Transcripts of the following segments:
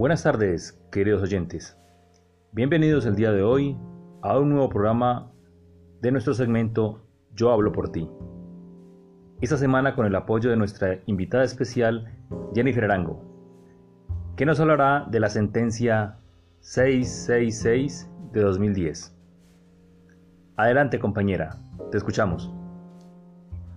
Buenas tardes, queridos oyentes. Bienvenidos el día de hoy a un nuevo programa de nuestro segmento Yo hablo por ti. Esta semana con el apoyo de nuestra invitada especial, Jennifer Arango, que nos hablará de la sentencia 666 de 2010. Adelante compañera, te escuchamos.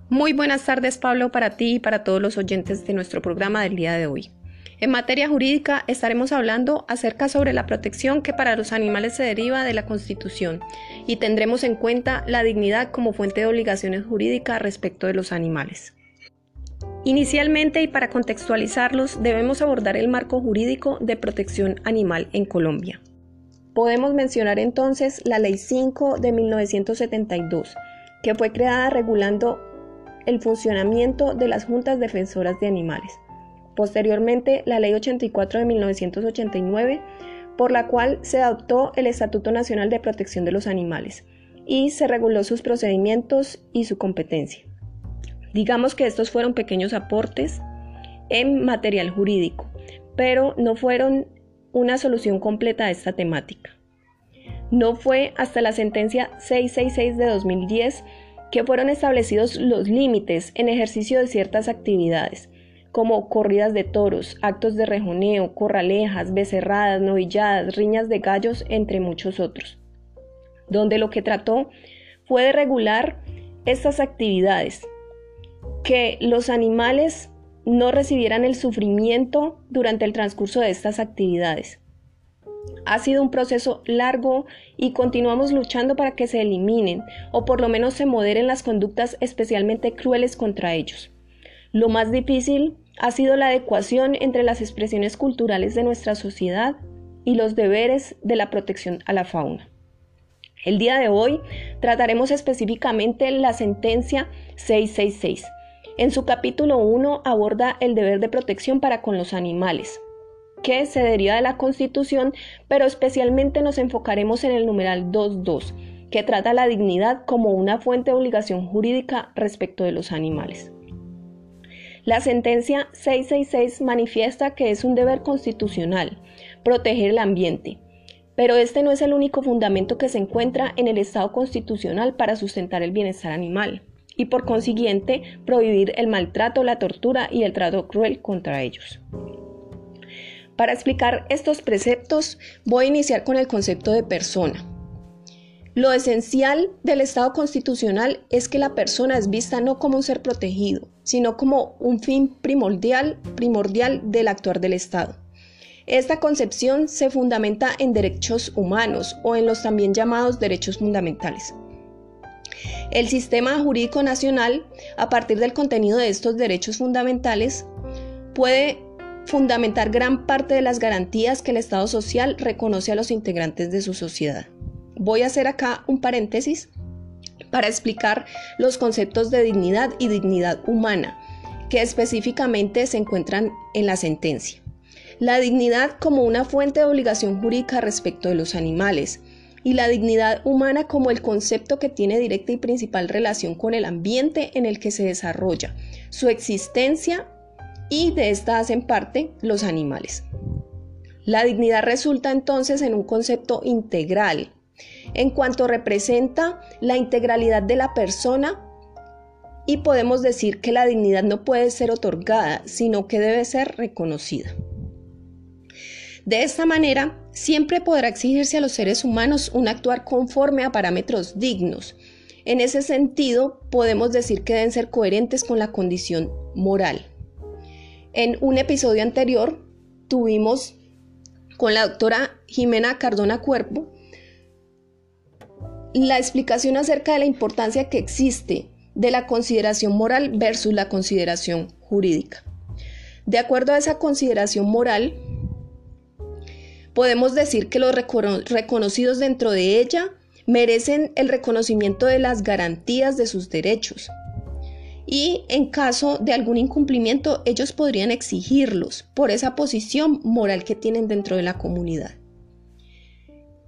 Muy buenas tardes Pablo para ti y para todos los oyentes de nuestro programa del día de hoy. En materia jurídica estaremos hablando acerca sobre la protección que para los animales se deriva de la Constitución y tendremos en cuenta la dignidad como fuente de obligaciones jurídicas respecto de los animales. Inicialmente y para contextualizarlos debemos abordar el marco jurídico de protección animal en Colombia. Podemos mencionar entonces la Ley 5 de 1972, que fue creada regulando el funcionamiento de las juntas defensoras de animales. Posteriormente, la Ley 84 de 1989, por la cual se adoptó el Estatuto Nacional de Protección de los Animales y se reguló sus procedimientos y su competencia. Digamos que estos fueron pequeños aportes en material jurídico, pero no fueron una solución completa a esta temática. No fue hasta la sentencia 666 de 2010 que fueron establecidos los límites en ejercicio de ciertas actividades, como corridas de toros, actos de rejoneo, corralejas, becerradas, novilladas, riñas de gallos, entre muchos otros, donde lo que trató fue de regular estas actividades, que los animales no recibieran el sufrimiento durante el transcurso de estas actividades. Ha sido un proceso largo y continuamos luchando para que se eliminen o por lo menos se moderen las conductas especialmente crueles contra ellos. Lo más difícil ha sido la adecuación entre las expresiones culturales de nuestra sociedad y los deberes de la protección a la fauna. El día de hoy trataremos específicamente la sentencia 666. En su capítulo 1 aborda el deber de protección para con los animales, que se deriva de la Constitución, pero especialmente nos enfocaremos en el numeral 22, que trata la dignidad como una fuente de obligación jurídica respecto de los animales. La sentencia 666 manifiesta que es un deber constitucional proteger el ambiente, pero este no es el único fundamento que se encuentra en el Estado constitucional para sustentar el bienestar animal y por consiguiente prohibir el maltrato, la tortura y el trato cruel contra ellos. Para explicar estos preceptos voy a iniciar con el concepto de persona. Lo esencial del Estado constitucional es que la persona es vista no como un ser protegido, sino como un fin primordial, primordial del actuar del Estado. Esta concepción se fundamenta en derechos humanos o en los también llamados derechos fundamentales. El sistema jurídico nacional, a partir del contenido de estos derechos fundamentales, puede fundamentar gran parte de las garantías que el Estado social reconoce a los integrantes de su sociedad. Voy a hacer acá un paréntesis para explicar los conceptos de dignidad y dignidad humana, que específicamente se encuentran en la sentencia. La dignidad como una fuente de obligación jurídica respecto de los animales y la dignidad humana como el concepto que tiene directa y principal relación con el ambiente en el que se desarrolla, su existencia y de esta hacen parte los animales. La dignidad resulta entonces en un concepto integral, en cuanto representa la integralidad de la persona y podemos decir que la dignidad no puede ser otorgada, sino que debe ser reconocida. De esta manera, siempre podrá exigirse a los seres humanos un actuar conforme a parámetros dignos. En ese sentido, podemos decir que deben ser coherentes con la condición moral. En un episodio anterior tuvimos con la doctora Jimena Cardona Cuerpo la explicación acerca de la importancia que existe de la consideración moral versus la consideración jurídica. De acuerdo a esa consideración moral, podemos decir que los reconocidos dentro de ella merecen el reconocimiento de las garantías de sus derechos. Y en caso de algún incumplimiento, ellos podrían exigirlos por esa posición moral que tienen dentro de la comunidad.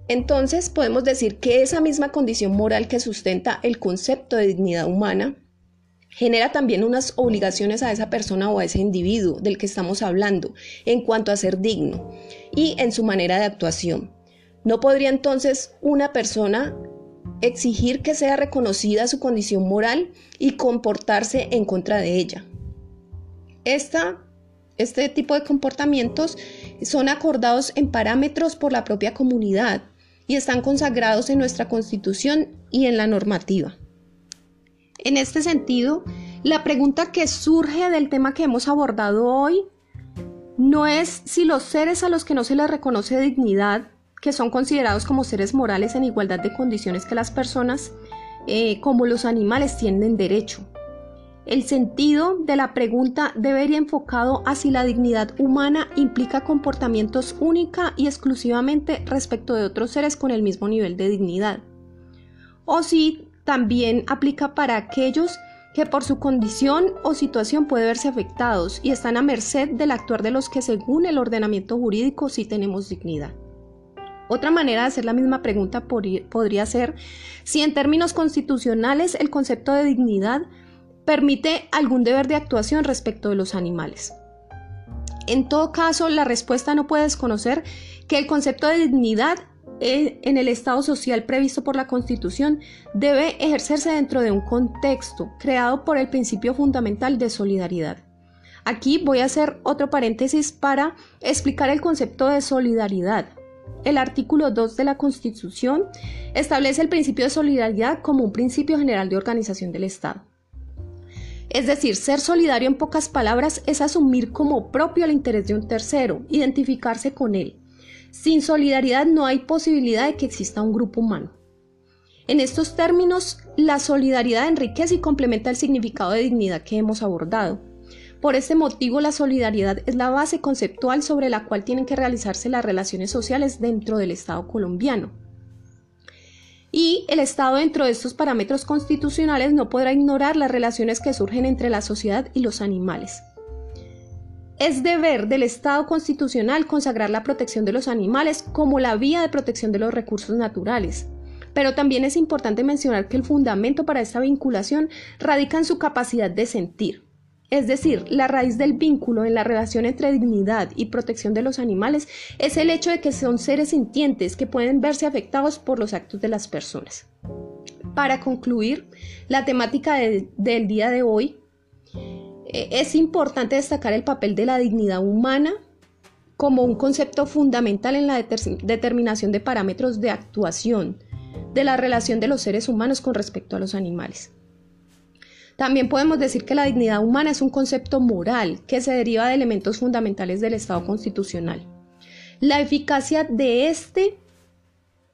Entonces podemos decir que esa misma condición moral que sustenta el concepto de dignidad humana genera también unas obligaciones a esa persona o a ese individuo del que estamos hablando en cuanto a ser digno y en su manera de actuación. No podría entonces una persona exigir que sea reconocida su condición moral y comportarse en contra de ella. este tipo de comportamientos son acordados en parámetros por la propia comunidad y están consagrados en nuestra constitución y en la normativa. En este sentido, la pregunta que surge del tema que hemos abordado hoy no es si los seres a los que no se les reconoce dignidad, que son considerados como seres morales en igualdad de condiciones que las personas, eh, como los animales tienen derecho. El sentido de la pregunta debe ir enfocado a si la dignidad humana implica comportamientos única y exclusivamente respecto de otros seres con el mismo nivel de dignidad, o si también aplica para aquellos que por su condición o situación pueden verse afectados y están a merced del actuar de los que según el ordenamiento jurídico sí tenemos dignidad. Otra manera de hacer la misma pregunta podría ser si en términos constitucionales el concepto de dignidad permite algún deber de actuación respecto de los animales. En todo caso, la respuesta no puede desconocer que el concepto de dignidad eh, en el Estado social previsto por la Constitución debe ejercerse dentro de un contexto creado por el principio fundamental de solidaridad. Aquí voy a hacer otro paréntesis para explicar el concepto de solidaridad. El artículo 2 de la Constitución establece el principio de solidaridad como un principio general de organización del Estado. Es decir, ser solidario en pocas palabras es asumir como propio el interés de un tercero, identificarse con él. Sin solidaridad no hay posibilidad de que exista un grupo humano. En estos términos, la solidaridad enriquece y complementa el significado de dignidad que hemos abordado. Por este motivo, la solidaridad es la base conceptual sobre la cual tienen que realizarse las relaciones sociales dentro del Estado colombiano y el Estado dentro de estos parámetros constitucionales no podrá ignorar las relaciones que surgen entre la sociedad y los animales. Es deber del Estado constitucional consagrar la protección de los animales como la vía de protección de los recursos naturales. Pero también es importante mencionar que el fundamento para esta vinculación radica en su capacidad de sentir. Es decir, la raíz del vínculo en la relación entre dignidad y protección de los animales es el hecho de que son seres sintientes que pueden verse afectados por los actos de las personas. Para concluir la temática del día de hoy, eh, es importante destacar el papel de la dignidad humana como un concepto fundamental en la determinación de parámetros de actuación de la relación de los seres humanos con respecto a los animales. También podemos decir que la dignidad humana es un concepto moral que se deriva de elementos fundamentales del Estado constitucional. La eficacia de este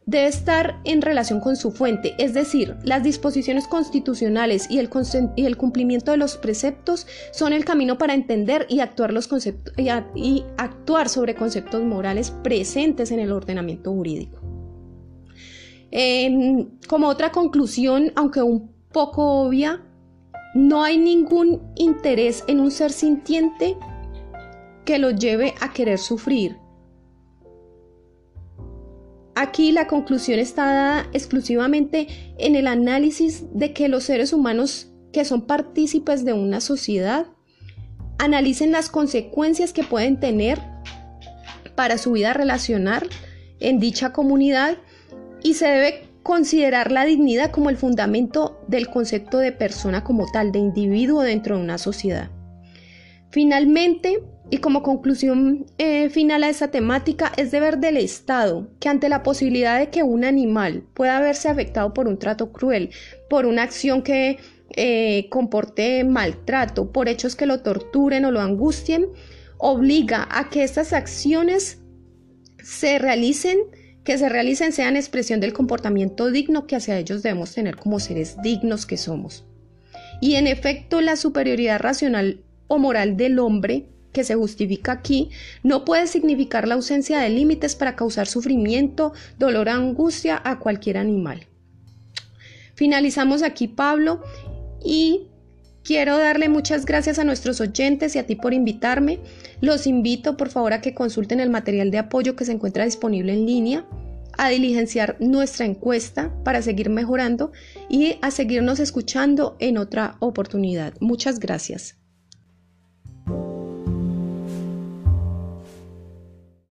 debe estar en relación con su fuente, es decir, las disposiciones constitucionales y el, y el cumplimiento de los preceptos son el camino para entender y actuar, los y actuar sobre conceptos morales presentes en el ordenamiento jurídico. Em, como otra conclusión, aunque un poco obvia, no hay ningún interés en un ser sintiente que lo lleve a querer sufrir. Aquí la conclusión está dada exclusivamente en el análisis de que los seres humanos que son partícipes de una sociedad analicen las consecuencias que pueden tener para su vida relacional en dicha comunidad y se debe considerar la dignidad como el fundamento del concepto de persona como tal, de individuo dentro de una sociedad. Finalmente, y como conclusión eh, final a esta temática, es deber del Estado que ante la posibilidad de que un animal pueda verse afectado por un trato cruel, por una acción que eh, comporte maltrato, por hechos que lo torturen o lo angustien, obliga a que estas acciones se realicen que se realicen sean expresión del comportamiento digno que hacia ellos debemos tener como seres dignos que somos. Y en efecto, la superioridad racional o moral del hombre que se justifica aquí no puede significar la ausencia de límites para causar sufrimiento, dolor angustia a cualquier animal. Finalizamos aquí, Pablo, y quiero darle muchas gracias a nuestros oyentes y a ti por invitarme. Los invito por favor a que consulten el material de apoyo que se encuentra disponible en línea. a diligenciar nuestra encuesta para seguir mejorando y a seguirnos escuchando en otra oportunidad. Muchas gracias.